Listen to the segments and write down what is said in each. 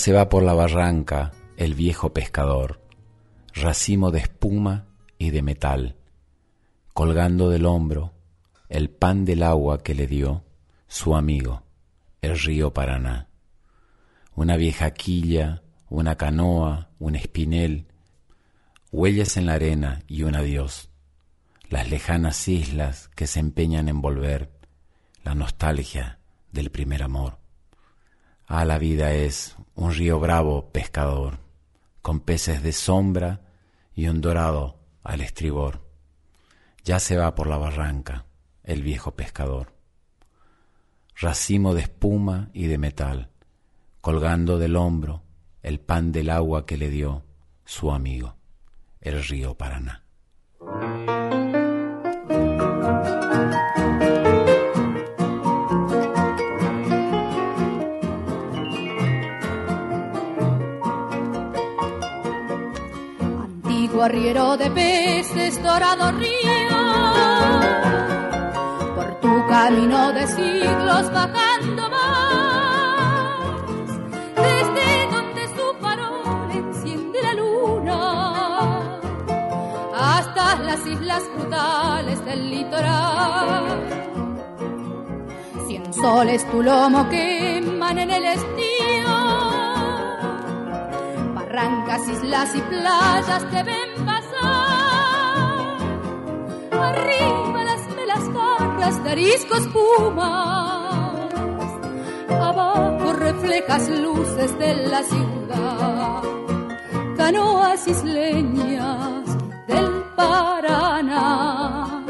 Se va por la barranca el viejo pescador, racimo de espuma y de metal, colgando del hombro el pan del agua que le dio su amigo, el río Paraná. Una vieja quilla, una canoa, un espinel, huellas en la arena y un adiós, las lejanas islas que se empeñan en volver, la nostalgia del primer amor. Ah, la vida es un río bravo pescador, con peces de sombra y un dorado al estribor. Ya se va por la barranca el viejo pescador. Racimo de espuma y de metal, colgando del hombro el pan del agua que le dio su amigo, el río Paraná. Arriero de peces, dorado río, por tu camino de siglos bajando más, desde donde su farol enciende la luna, hasta las islas brutales del litoral. Cien soles tu lomo queman en el estío barrancas, islas y playas te ven Arriba las melas garras de arisco espumas. Abajo reflejas luces de la ciudad. Canoas isleñas del Paraná.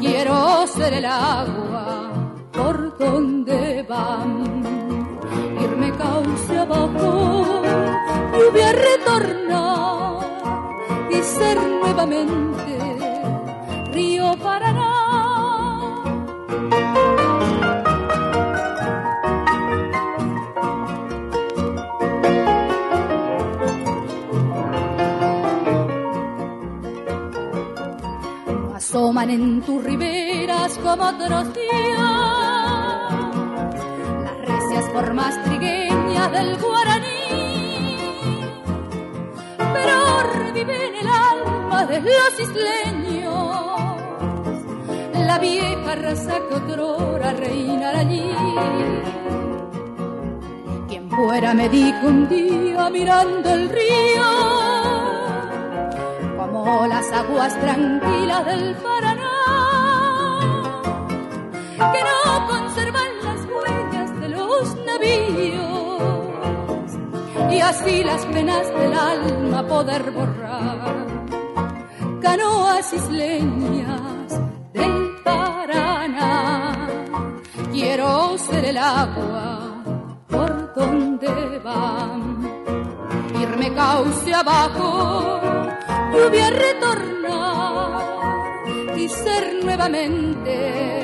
Quiero ser el agua por donde van. Irme cauce abajo y voy a retornar y ser nuevamente río Paraná. Asoman en tus riberas como otros días las recias formas trigueñas del guaraní pero revive en el alma de los isleños la vieja raza que otrora reinará allí. Quien fuera me dijo un día mirando el río, como las aguas tranquilas del Paraná, que no conservan las huellas de los navíos, y así las penas del alma poder borrar. Canoas isleñas quiero ser el agua por donde van. Irme cauce abajo, lluvia retornar y ser nuevamente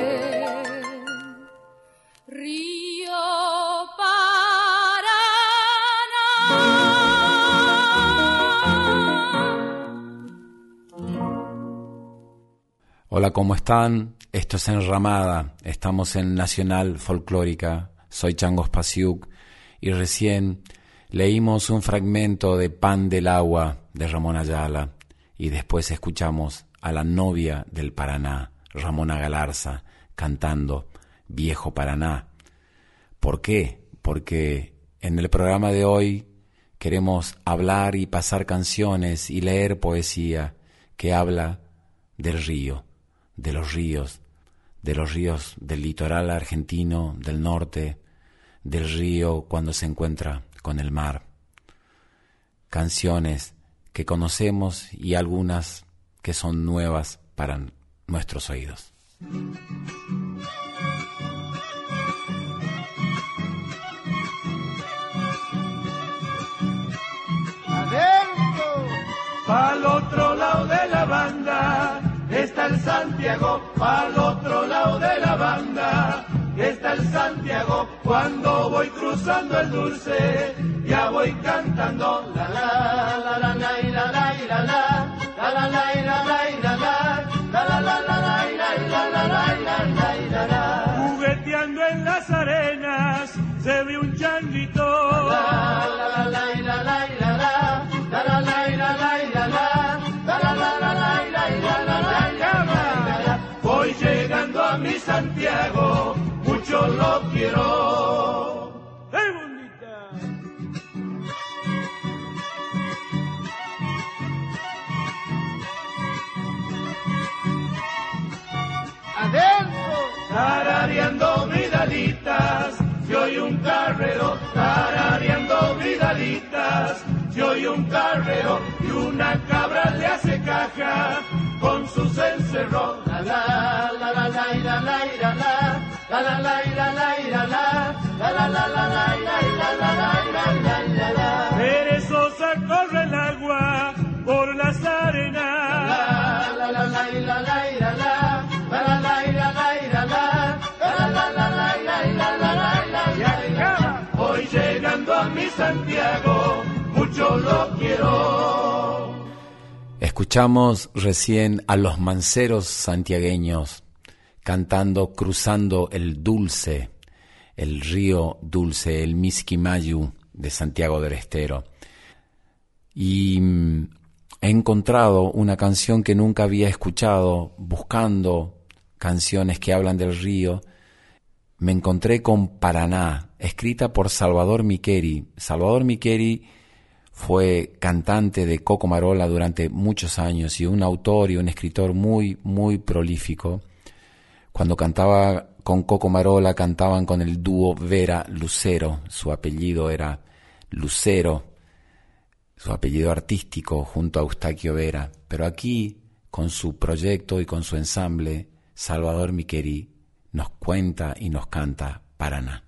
Hola, ¿cómo están? Esto es Enramada, estamos en Nacional Folclórica, soy Changos Pasiuk y recién leímos un fragmento de Pan del Agua de Ramón Ayala y después escuchamos a la novia del Paraná, Ramona Galarza, cantando Viejo Paraná. ¿Por qué? Porque en el programa de hoy queremos hablar y pasar canciones y leer poesía que habla del río de los ríos, de los ríos del litoral argentino, del norte, del río cuando se encuentra con el mar. Canciones que conocemos y algunas que son nuevas para nuestros oídos. Adentro, al otro lado de la banda el Santiago al otro lado de la banda. Está el Santiago cuando voy cruzando el dulce, ya voy cantando la la la la la la la la la la la la la la mucho lo quiero. ¡Hey, bonita! Adentro, tarareando vidalitas, yo oí un carrero, tarareando vidalitas, yo oí un carrero y una cabra le hace caja con sus encerros. La la la la la la la la la la la la y la la y la, alala la la la la la la, la. Eres Perezosa corre el agua por las arenas. Hoy llegando a mi Santiago, mucho lo quiero. Escuchamos recién a los manceros santiagueños cantando Cruzando el Dulce, el río dulce, el Misquimayu de Santiago del Estero. Y mm, he encontrado una canción que nunca había escuchado, buscando canciones que hablan del río. Me encontré con Paraná, escrita por Salvador Miqueri. Salvador Miqueri fue cantante de Coco Marola durante muchos años y un autor y un escritor muy, muy prolífico. Cuando cantaba con Coco Marola, cantaban con el dúo Vera Lucero. Su apellido era Lucero, su apellido artístico junto a Eustaquio Vera. Pero aquí, con su proyecto y con su ensamble, Salvador Miqueri nos cuenta y nos canta Paraná.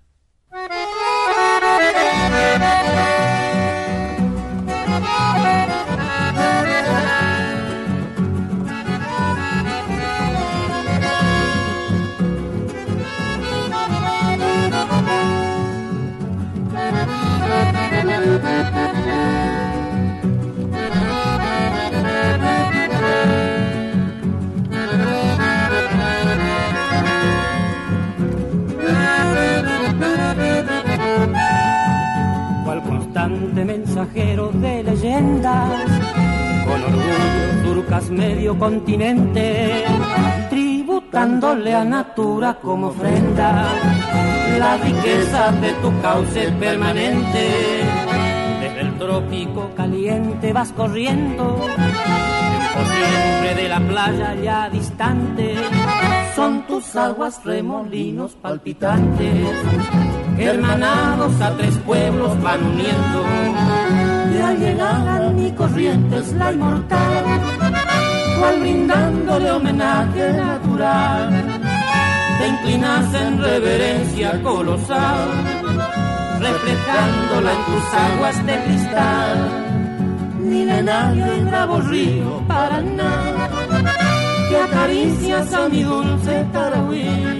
Mensajero de leyendas, con orgullo surcas medio continente, tributándole a Natura como ofrenda la riqueza de tu cauce permanente. Trópico caliente vas corriendo, por siempre de la playa ya distante, son tus aguas remolinos palpitantes hermanados a tres pueblos van uniendo. Y al llegar a mi corriente es la inmortal, cual brindándole homenaje natural, te inclinas en reverencia colosal, reflejándola en tus aguas de cristal. Milenario y bravo río Paraná, que acaricias a mi dulce Tarahui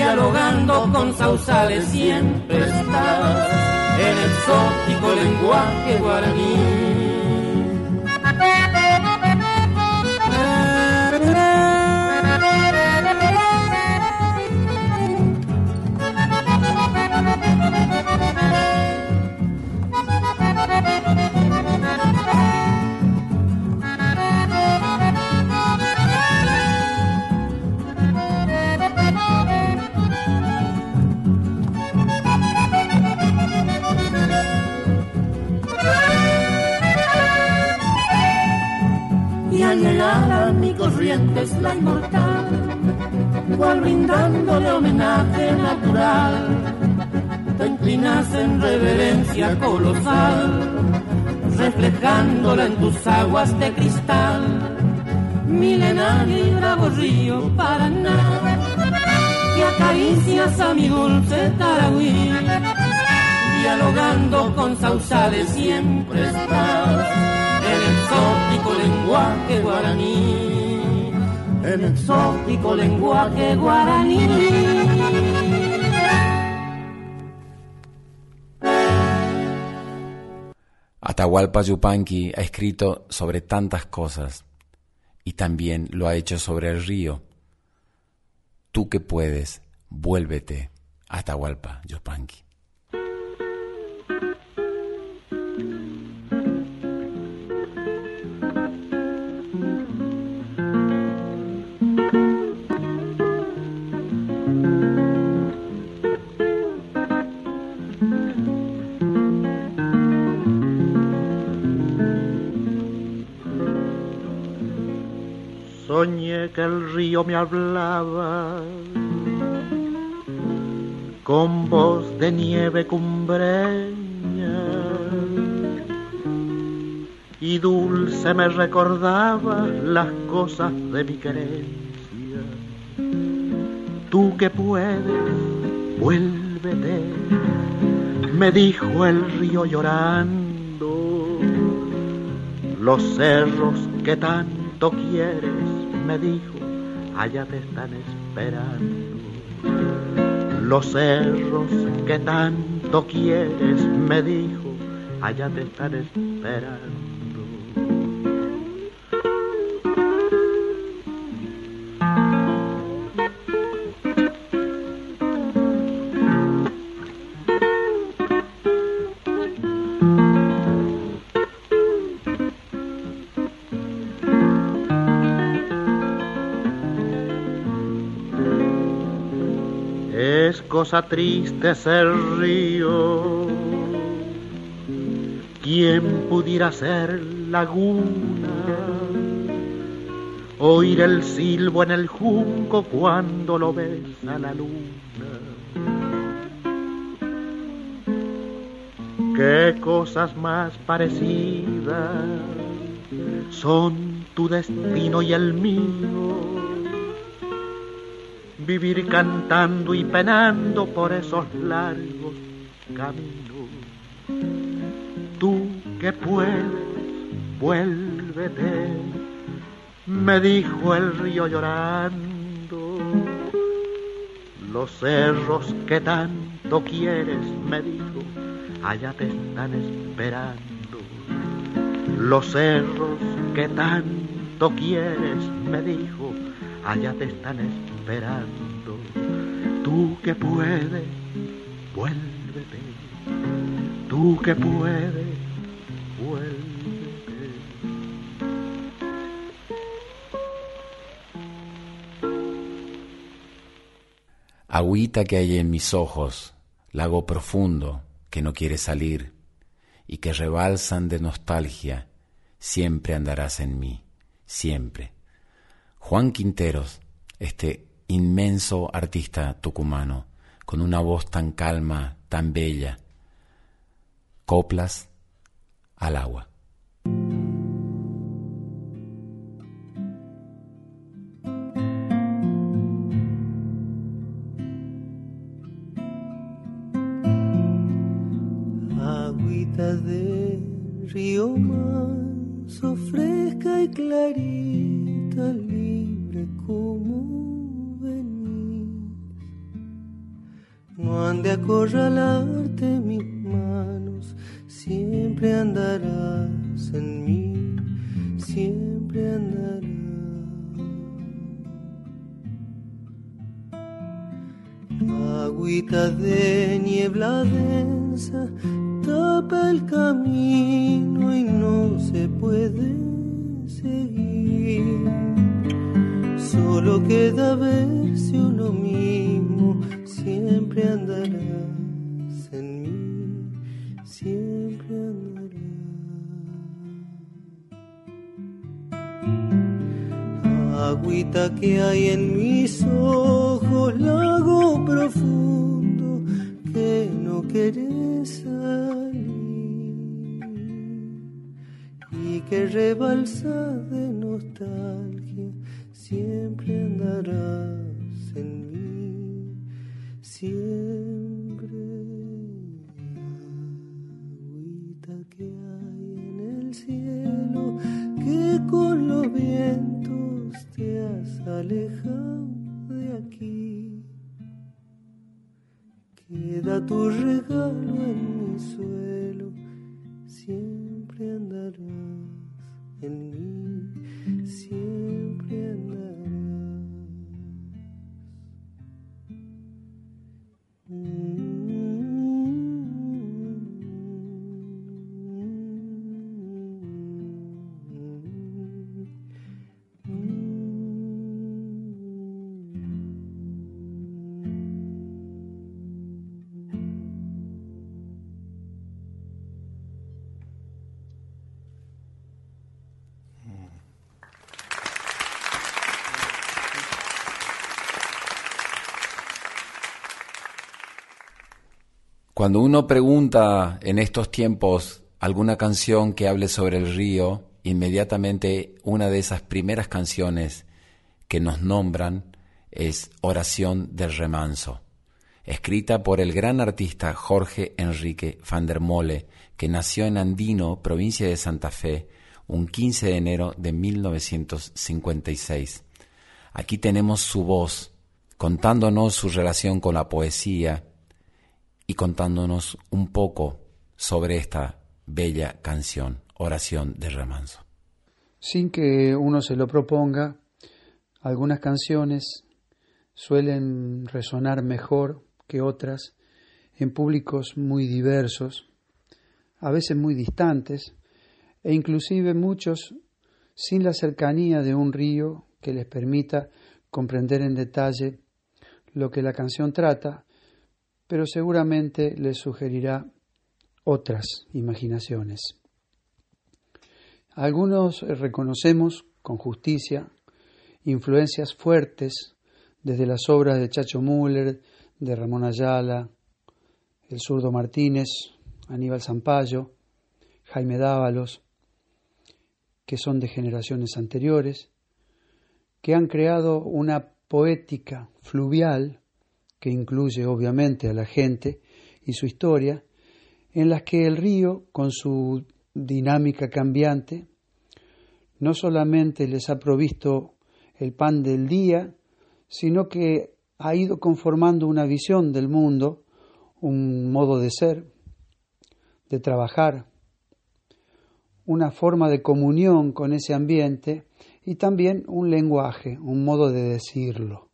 dialogando con sausales siempre estás en el exótico lenguaje guaraní. Es la inmortal, cual brindándole homenaje natural, te inclinas en reverencia colosal, reflejándola en tus aguas de cristal, milenario y bravo río Paraná, que acaricias a mi dulce Tarahui, dialogando con sausales siempre estás el exótico lenguaje guaraní en exótico lenguaje guaraní. Atahualpa Yupanqui ha escrito sobre tantas cosas y también lo ha hecho sobre el río. Tú que puedes, vuélvete, Atahualpa Yupanqui. Que el río me hablaba. Con voz de nieve cumbreña. Y dulce me recordaba las cosas de mi querencia. Tú que puedes, vuélvete, me dijo el río llorando, los cerros que tanto quieres me dijo, allá te están esperando. Los cerros que tanto quieres, me dijo, allá te están esperando. Cosa triste es el río. ¿Quién pudiera ser laguna? Oír el silbo en el junco cuando lo besa la luna. Qué cosas más parecidas son tu destino y el mío vivir cantando y penando por esos largos caminos. Tú que puedes, vuélvete, me dijo el río llorando. Los cerros que tanto quieres, me dijo, allá te están esperando. Los cerros que tanto quieres, me dijo, allá te están esperando. Tú que puedes, vuélvete. Tú que puedes, vuélvete. Agüita que hay en mis ojos, lago profundo que no quiere salir y que rebalsan de nostalgia, siempre andarás en mí, siempre Juan Quinteros, este inmenso artista tucumano, con una voz tan calma, tan bella. Coplas al agua. Agüita de río manso, fresca y clarita, libre como No han de acorralarte mis manos, siempre andarás en mí, siempre andarás. Agüita de niebla densa, tapa el camino y no se puede seguir. Solo queda verse uno mismo, siempre andarás en mí, siempre andarás. Agüita que hay en mis ojos, lago profundo que no querés salir y que rebalsa de nostalgia, siempre andarás en mí, siempre. Agüita que hay en el cielo, que con los vientos te has alejado de aquí. Queda tu regalo en mi suelo, siempre andarás en mí, siempre Mm-hmm. Cuando uno pregunta en estos tiempos alguna canción que hable sobre el río, inmediatamente una de esas primeras canciones que nos nombran es Oración del Remanso, escrita por el gran artista Jorge Enrique van der Mole, que nació en Andino, provincia de Santa Fe, un 15 de enero de 1956. Aquí tenemos su voz, contándonos su relación con la poesía, y contándonos un poco sobre esta bella canción, Oración de Remanso. Sin que uno se lo proponga, algunas canciones suelen resonar mejor que otras en públicos muy diversos, a veces muy distantes, e inclusive muchos sin la cercanía de un río que les permita comprender en detalle lo que la canción trata, pero seguramente les sugerirá otras imaginaciones. Algunos reconocemos con justicia influencias fuertes desde las obras de Chacho Müller, de Ramón Ayala, el zurdo Martínez, Aníbal Zampayo, Jaime Dávalos, que son de generaciones anteriores, que han creado una poética fluvial que incluye obviamente a la gente y su historia, en las que el río, con su dinámica cambiante, no solamente les ha provisto el pan del día, sino que ha ido conformando una visión del mundo, un modo de ser, de trabajar, una forma de comunión con ese ambiente y también un lenguaje, un modo de decirlo.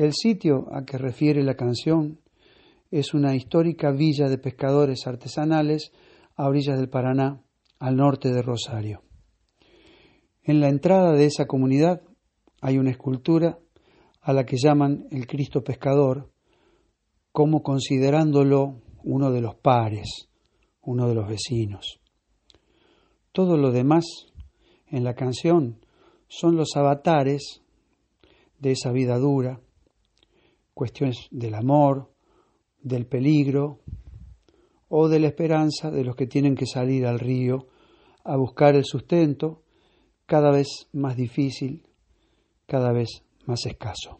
El sitio a que refiere la canción es una histórica villa de pescadores artesanales a orillas del Paraná, al norte de Rosario. En la entrada de esa comunidad hay una escultura a la que llaman el Cristo Pescador, como considerándolo uno de los pares, uno de los vecinos. Todo lo demás en la canción son los avatares de esa vida dura, cuestiones del amor, del peligro o de la esperanza de los que tienen que salir al río a buscar el sustento cada vez más difícil, cada vez más escaso.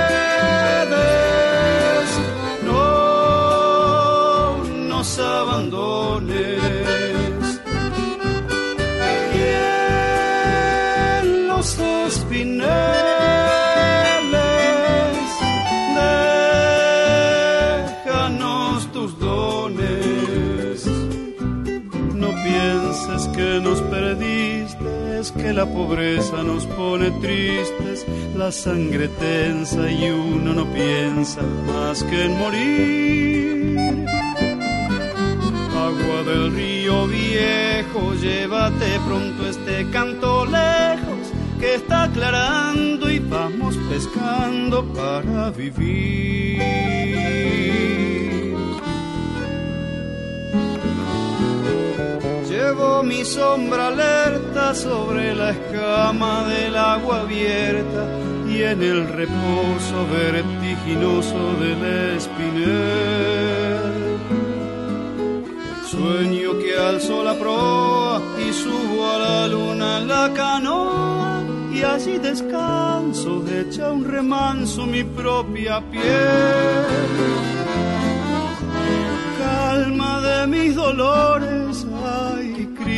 Cristo de la red que la pobreza nos pone tristes, la sangre tensa y uno no piensa más que en morir. Agua del río viejo, llévate pronto este canto lejos, que está aclarando y vamos pescando para vivir. Mi sombra alerta sobre la escama del agua abierta y en el reposo vertiginoso del espinel. Sueño que alzo la proa y subo a la luna la canoa y así descanso, echa un remanso mi propia piel. Calma de mis dolores,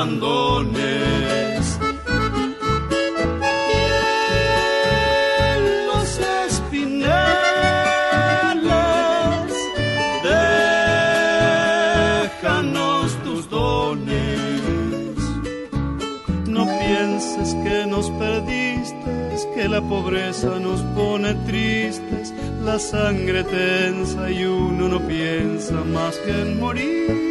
Abandones. En los espineles, déjanos tus dones. No pienses que nos perdiste, que la pobreza nos pone tristes, la sangre tensa y uno no piensa más que en morir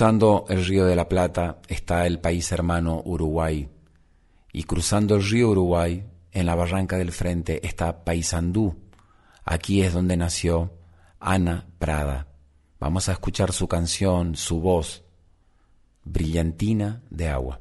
Cruzando el río de la Plata está el país hermano Uruguay. Y cruzando el río Uruguay, en la barranca del frente, está Paysandú. Aquí es donde nació Ana Prada. Vamos a escuchar su canción, su voz, Brillantina de Agua.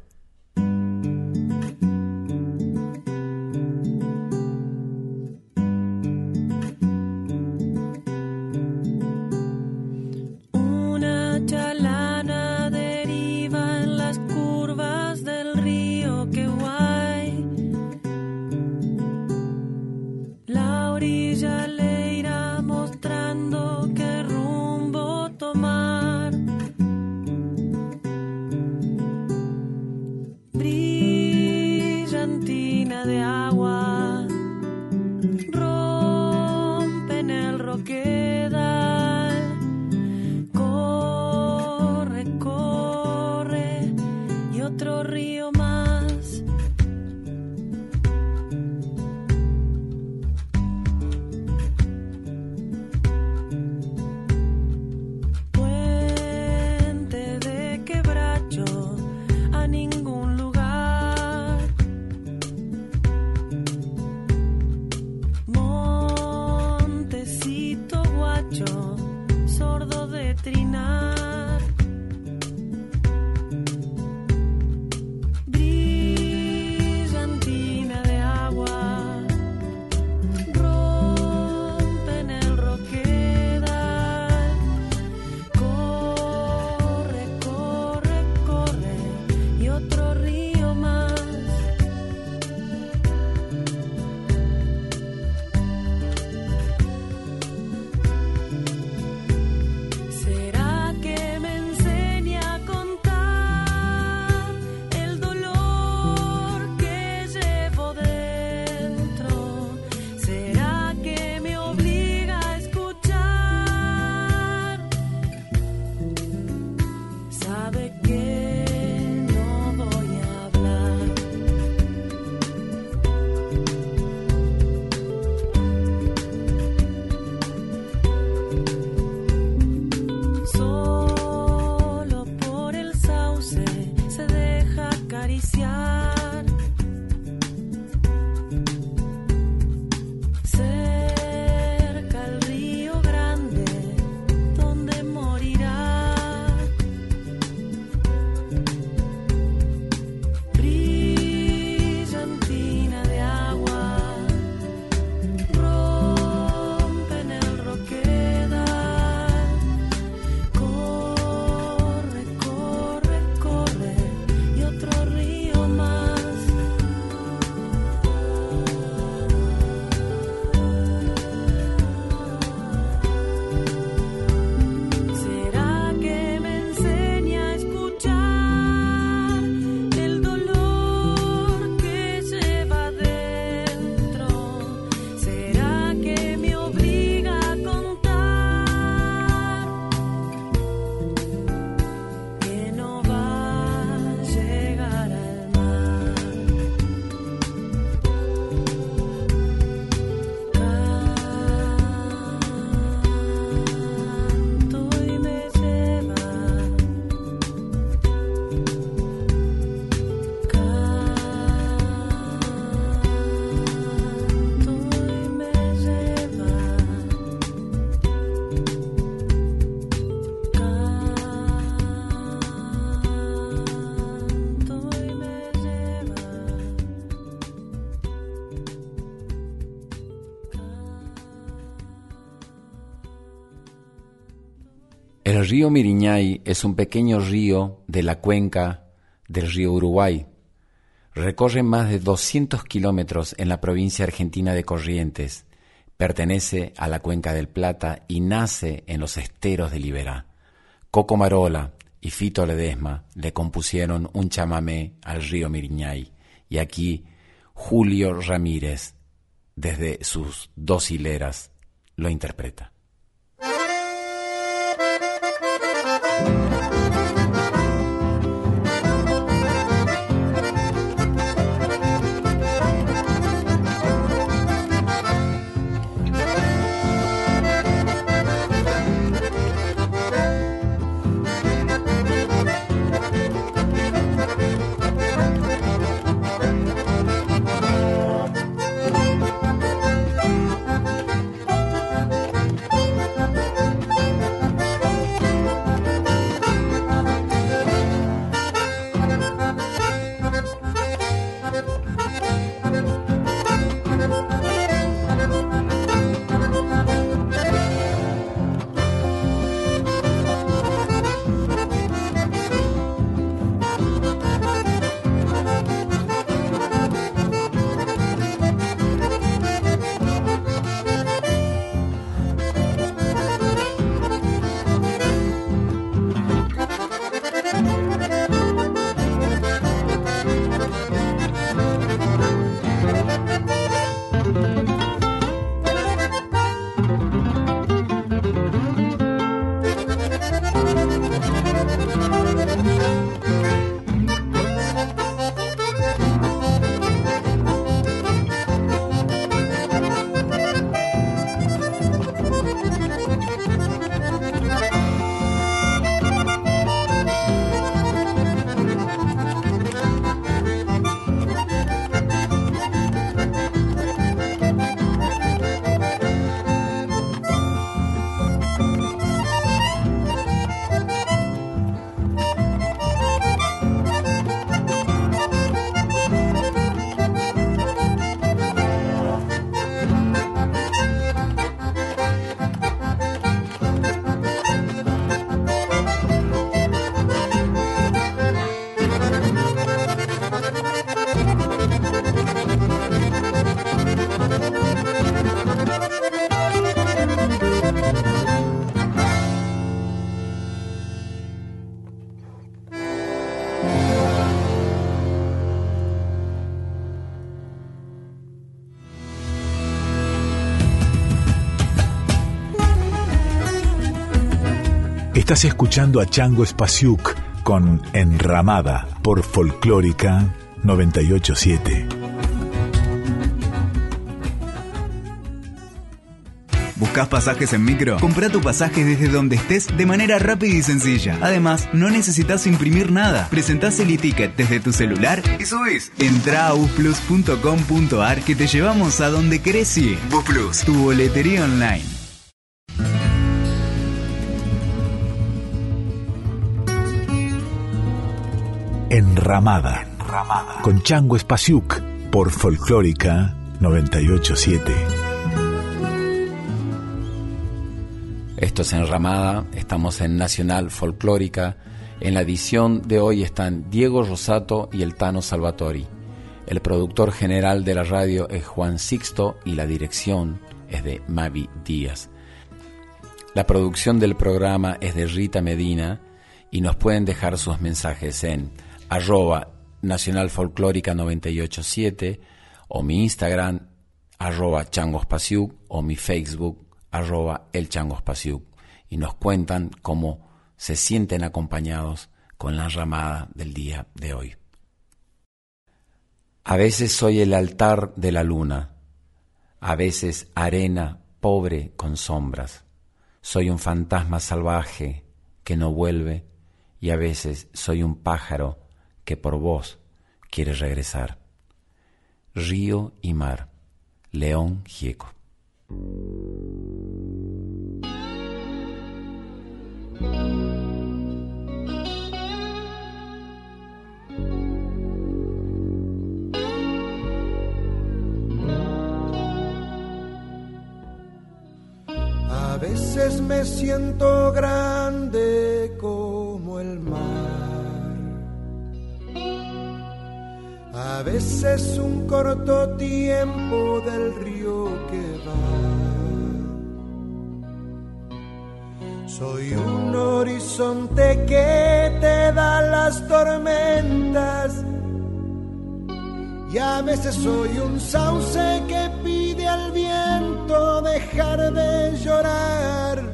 El río Miriñay es un pequeño río de la cuenca del río Uruguay. Recorre más de 200 kilómetros en la provincia argentina de Corrientes. Pertenece a la cuenca del Plata y nace en los esteros de Liberá. Coco Marola y Fito Ledesma le compusieron un chamamé al río Miriñay y aquí Julio Ramírez, desde sus dos hileras, lo interpreta. Estás escuchando a Chango Spasiuk con Enramada por Folclórica 987. ¿Buscas pasajes en micro? Compra tu pasaje desde donde estés de manera rápida y sencilla. Además, no necesitas imprimir nada. Presentás el e-ticket desde tu celular y subís. Entra a busplus.com.ar que te llevamos a donde querés ir. Busplus, tu boletería online. Enramada, con Chango Spasiuk por Folclórica 987. Esto es Enramada, estamos en Nacional Folclórica. En la edición de hoy están Diego Rosato y el Tano Salvatori. El productor general de la radio es Juan Sixto y la dirección es de Mavi Díaz. La producción del programa es de Rita Medina y nos pueden dejar sus mensajes en arroba Nacional Folclórica 987 o mi Instagram arroba changospasiuk o mi Facebook arroba el changospasiuk y nos cuentan cómo se sienten acompañados con la ramada del día de hoy. A veces soy el altar de la luna, a veces arena pobre con sombras. Soy un fantasma salvaje que no vuelve y a veces soy un pájaro que por vos quiere regresar. Río y mar, León Gieco. A veces me siento grande A veces un corto tiempo del río que va. Soy un horizonte que te da las tormentas. Y a veces soy un sauce que pide al viento dejar de llorar.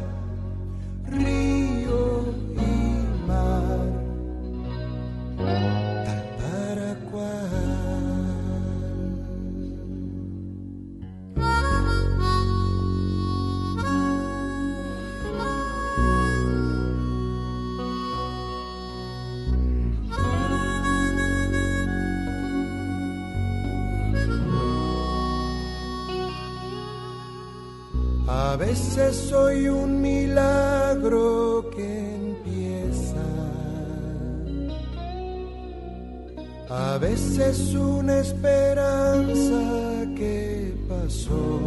Veces soy un milagro que empieza. A veces una esperanza que pasó.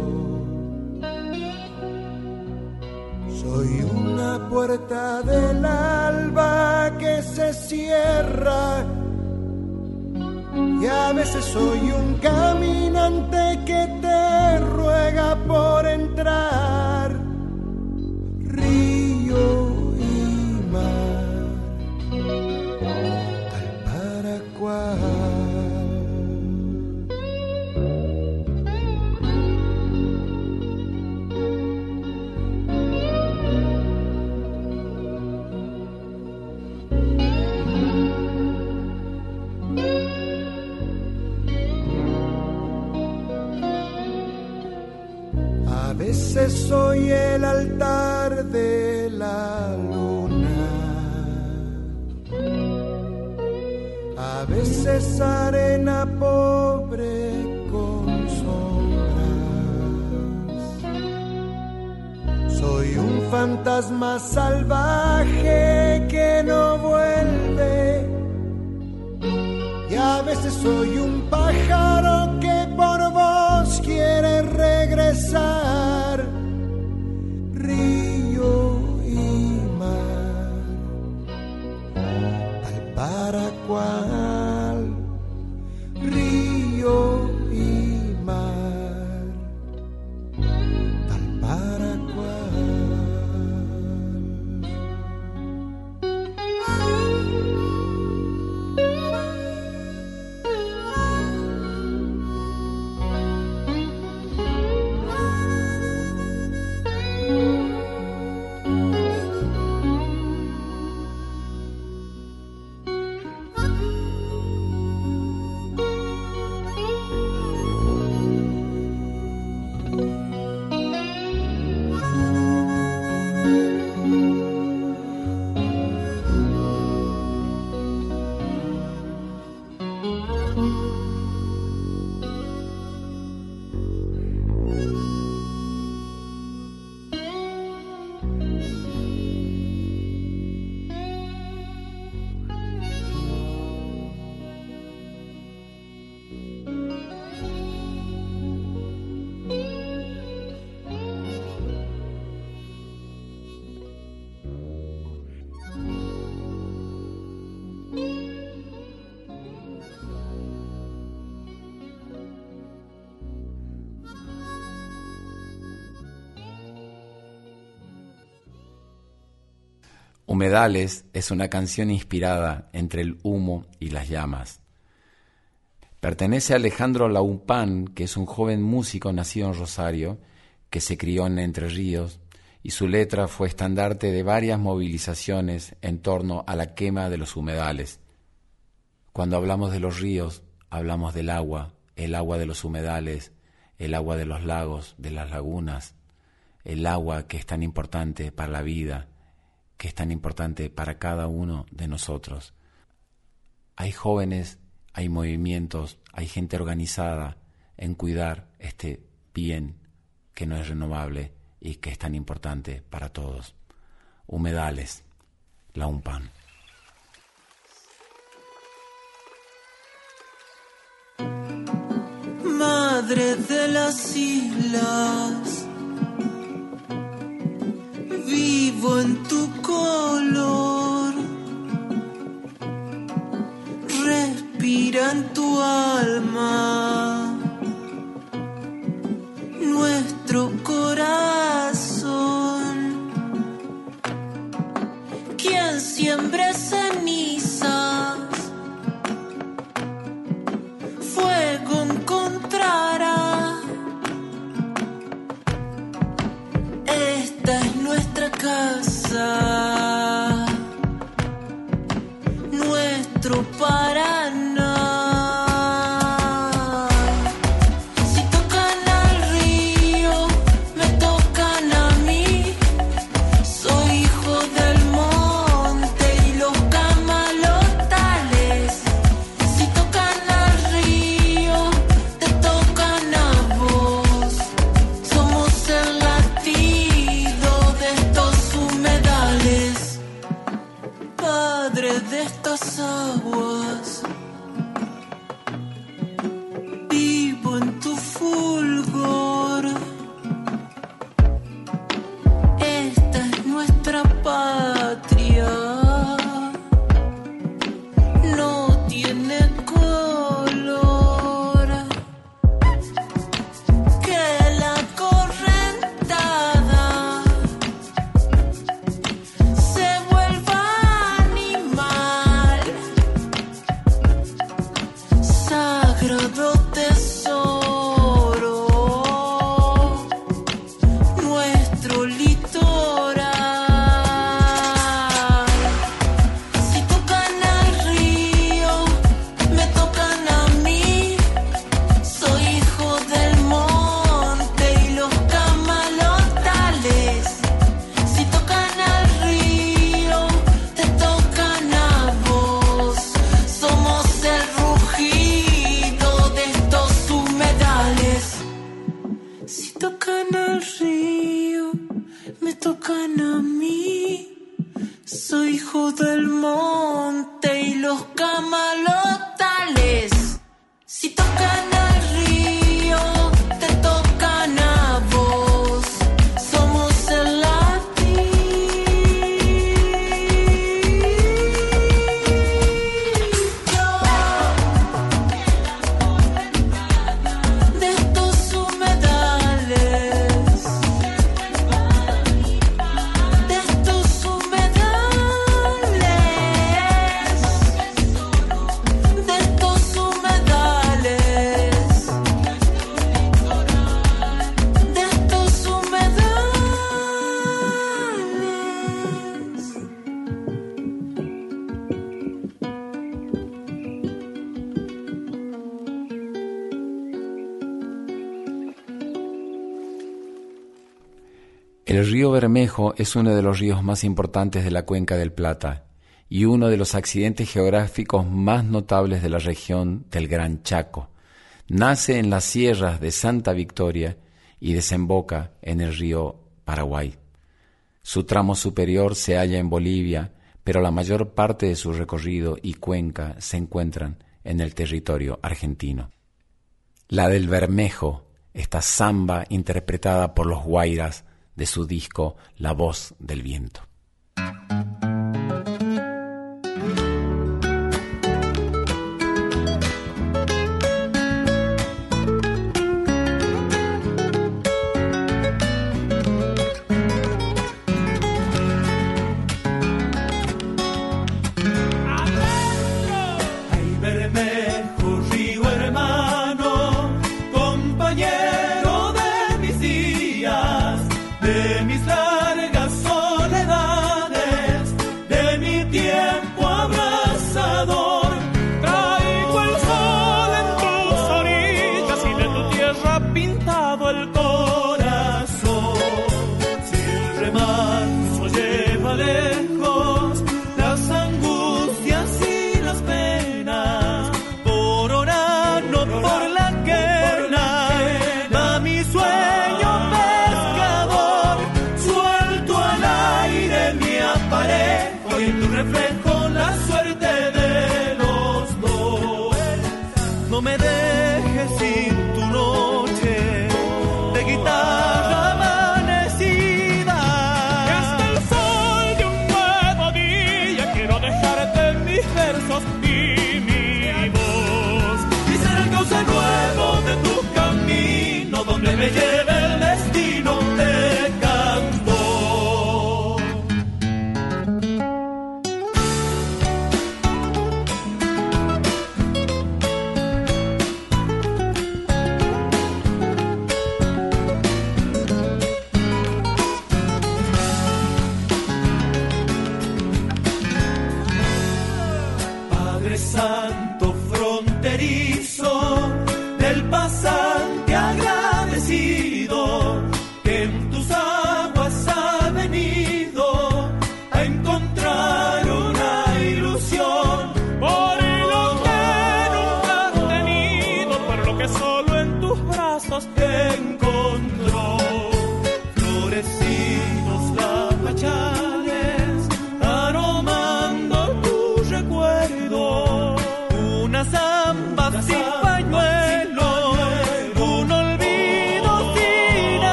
Soy una puerta del alba que se cierra. Y a veces soy un caminante que te ruega por entrar. Fantasma salvaje que no vuelve. Y a veces soy un Humedales es una canción inspirada entre el humo y las llamas. Pertenece a Alejandro Laupán, que es un joven músico nacido en Rosario, que se crió en Entre Ríos, y su letra fue estandarte de varias movilizaciones en torno a la quema de los humedales. Cuando hablamos de los ríos, hablamos del agua, el agua de los humedales, el agua de los lagos, de las lagunas, el agua que es tan importante para la vida, que es tan importante para cada uno de nosotros. Hay jóvenes, hay movimientos, hay gente organizada en cuidar este bien que no es renovable y que es tan importante para todos. Humedales, la UMPAN. Madre de las islas vivo en tu en tu alma El río Bermejo es uno de los ríos más importantes de la cuenca del Plata y uno de los accidentes geográficos más notables de la región del Gran Chaco. Nace en las sierras de Santa Victoria y desemboca en el río Paraguay. Su tramo superior se halla en Bolivia, pero la mayor parte de su recorrido y cuenca se encuentran en el territorio argentino. La del Bermejo, esta samba interpretada por los Guairas de su disco La voz del viento.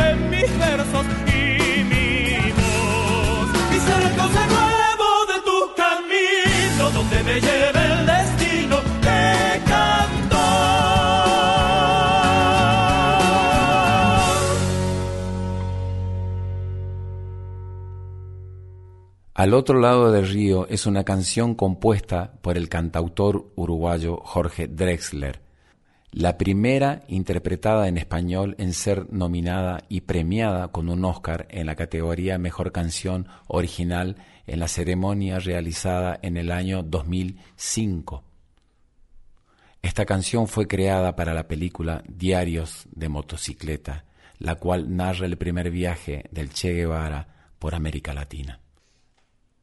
Dejarte mis versos y mi voz. Y ser el cauce nuevo de tu camino donde me lleve el destino te canto. Al otro lado del río es una canción compuesta por el cantautor uruguayo Jorge Drexler, la primera interpretada en español en ser nominada y premiada con un Oscar en la categoría Mejor Canción Original en la ceremonia realizada en el año 2005. Esta canción fue creada para la película Diarios de Motocicleta, la cual narra el primer viaje del Che Guevara por América Latina.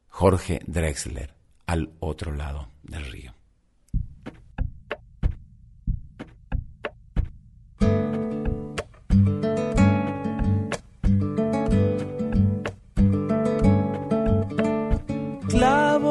Jorge Drexler, al otro lado del río.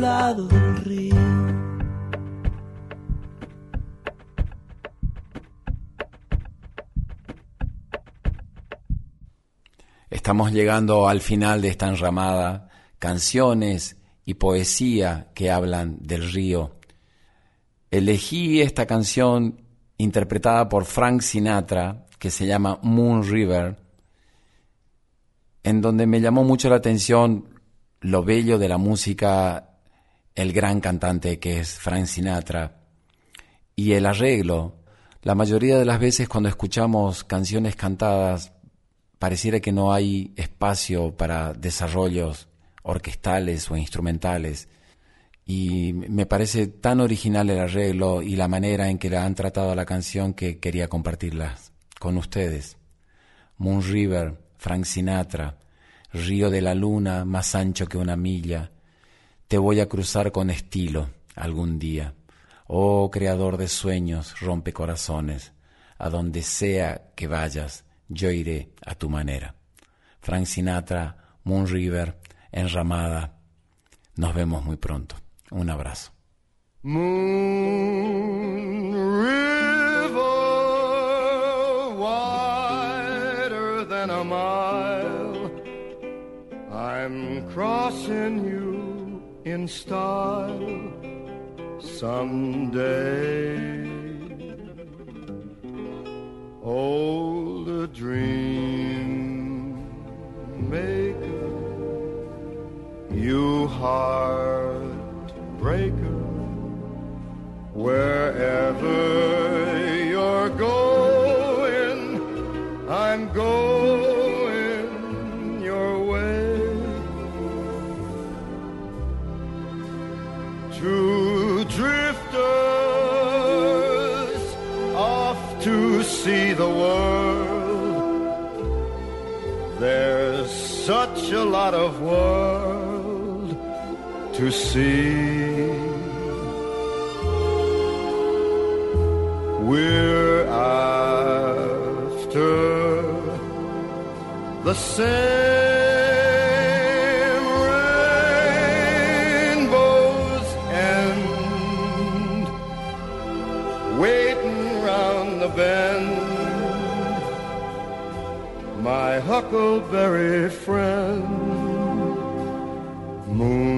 Lado del río. Estamos llegando al final de esta enramada, canciones y poesía que hablan del río. Elegí esta canción interpretada por Frank Sinatra, que se llama Moon River, en donde me llamó mucho la atención lo bello de la música, el gran cantante que es Frank Sinatra, y el arreglo. La mayoría de las veces cuando escuchamos canciones cantadas pareciera que no hay espacio para desarrollos orquestales o instrumentales. Y me parece tan original el arreglo y la manera en que la han tratado la canción que quería compartirla con ustedes. Moon River, Frank Sinatra, Río de la Luna, más ancho que una milla, te voy a cruzar con estilo algún día. Oh creador de sueños, rompe corazones, a donde sea que vayas, yo iré a tu manera. Frank Sinatra, Moon River, Enramada. Nos vemos muy pronto. Un abrazo. Than a mile. I'm crossing you in style someday. Old a dream maker, you heartbreaker, wherever a lot of world to see. We're after the same huckleberry friend, Moon